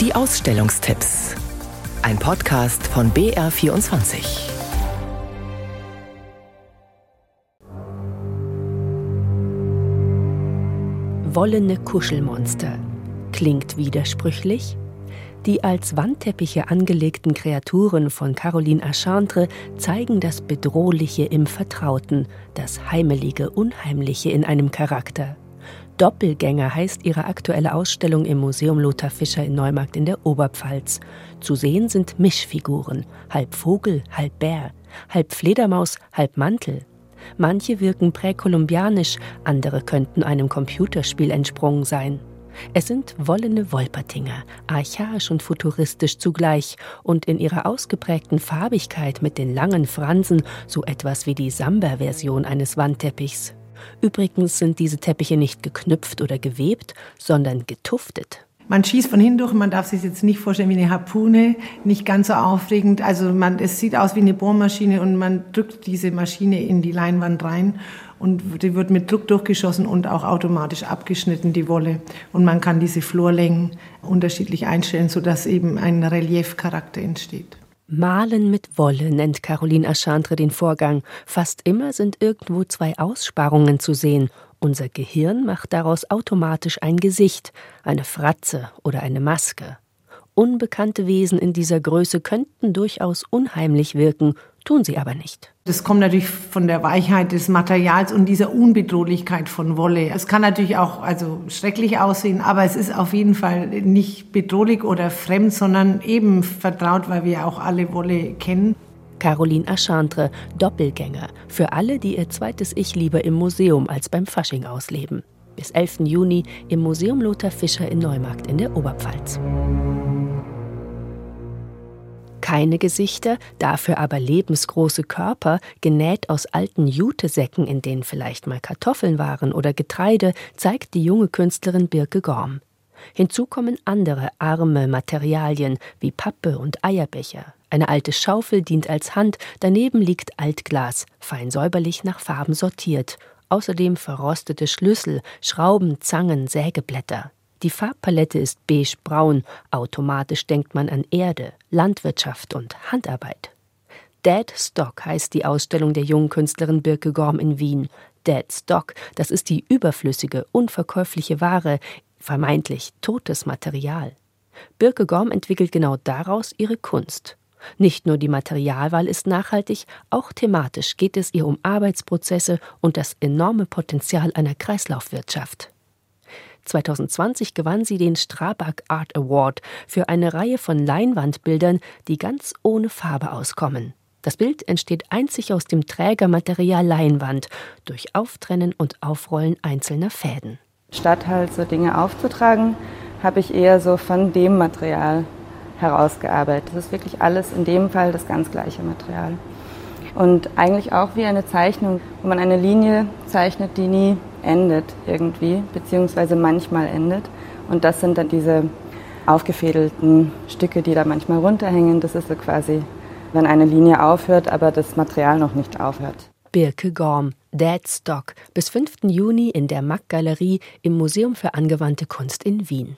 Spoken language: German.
Die Ausstellungstipps. Ein Podcast von BR24. Wollene Kuschelmonster. Klingt widersprüchlich? Die als Wandteppiche angelegten Kreaturen von Caroline Achantre zeigen das Bedrohliche im Vertrauten, das Heimelige, Unheimliche in einem Charakter. Doppelgänger heißt ihre aktuelle Ausstellung im Museum Lothar Fischer in Neumarkt in der Oberpfalz. Zu sehen sind Mischfiguren, halb Vogel, halb Bär, halb Fledermaus, halb Mantel. Manche wirken präkolumbianisch, andere könnten einem Computerspiel entsprungen sein. Es sind wollene Wolpertinger, archaisch und futuristisch zugleich und in ihrer ausgeprägten Farbigkeit mit den langen Fransen so etwas wie die Samba-Version eines Wandteppichs. Übrigens sind diese Teppiche nicht geknüpft oder gewebt, sondern getuftet. Man schießt von hinten durch, man darf sich jetzt nicht vorstellen wie eine Harpune, nicht ganz so aufregend. Also man, es sieht aus wie eine Bohrmaschine und man drückt diese Maschine in die Leinwand rein und die wird mit Druck durchgeschossen und auch automatisch abgeschnitten, die Wolle. Und man kann diese Florlängen unterschiedlich einstellen, sodass eben ein Reliefcharakter entsteht. Malen mit Wolle nennt Caroline Achantre den Vorgang. Fast immer sind irgendwo zwei Aussparungen zu sehen. Unser Gehirn macht daraus automatisch ein Gesicht, eine Fratze oder eine Maske. Unbekannte Wesen in dieser Größe könnten durchaus unheimlich wirken, tun sie aber nicht. Das kommt natürlich von der Weichheit des Materials und dieser Unbedrohlichkeit von Wolle. Es kann natürlich auch also schrecklich aussehen, aber es ist auf jeden Fall nicht bedrohlich oder fremd, sondern eben vertraut, weil wir auch alle Wolle kennen. Caroline Achantre, Doppelgänger, für alle, die ihr zweites Ich lieber im Museum als beim Fasching ausleben. Bis 11. Juni im Museum Lothar Fischer in Neumarkt in der Oberpfalz keine Gesichter, dafür aber lebensgroße Körper, genäht aus alten Jutesäcken, in denen vielleicht mal Kartoffeln waren oder Getreide, zeigt die junge Künstlerin Birke Gorm. Hinzu kommen andere arme Materialien wie Pappe und Eierbecher. Eine alte Schaufel dient als Hand, daneben liegt Altglas, fein säuberlich nach Farben sortiert. Außerdem verrostete Schlüssel, Schrauben, Zangen, Sägeblätter. Die Farbpalette ist beige-braun, automatisch denkt man an Erde, Landwirtschaft und Handarbeit. Dead Stock heißt die Ausstellung der jungen Künstlerin Birke Gorm in Wien. Dead Stock, das ist die überflüssige, unverkäufliche Ware, vermeintlich totes Material. Birke Gorm entwickelt genau daraus ihre Kunst. Nicht nur die Materialwahl ist nachhaltig, auch thematisch geht es ihr um Arbeitsprozesse und das enorme Potenzial einer Kreislaufwirtschaft. 2020 gewann sie den Strabag Art Award für eine Reihe von Leinwandbildern, die ganz ohne Farbe auskommen. Das Bild entsteht einzig aus dem Trägermaterial Leinwand durch Auftrennen und Aufrollen einzelner Fäden. Statt halt so Dinge aufzutragen, habe ich eher so von dem Material herausgearbeitet. Das ist wirklich alles in dem Fall das ganz gleiche Material. Und eigentlich auch wie eine Zeichnung, wo man eine Linie zeichnet, die nie endet irgendwie, beziehungsweise manchmal endet. Und das sind dann diese aufgefädelten Stücke, die da manchmal runterhängen. Das ist so quasi, wenn eine Linie aufhört, aber das Material noch nicht aufhört. Birke Gorm, Dead Stock, bis 5. Juni in der Mack Galerie im Museum für angewandte Kunst in Wien.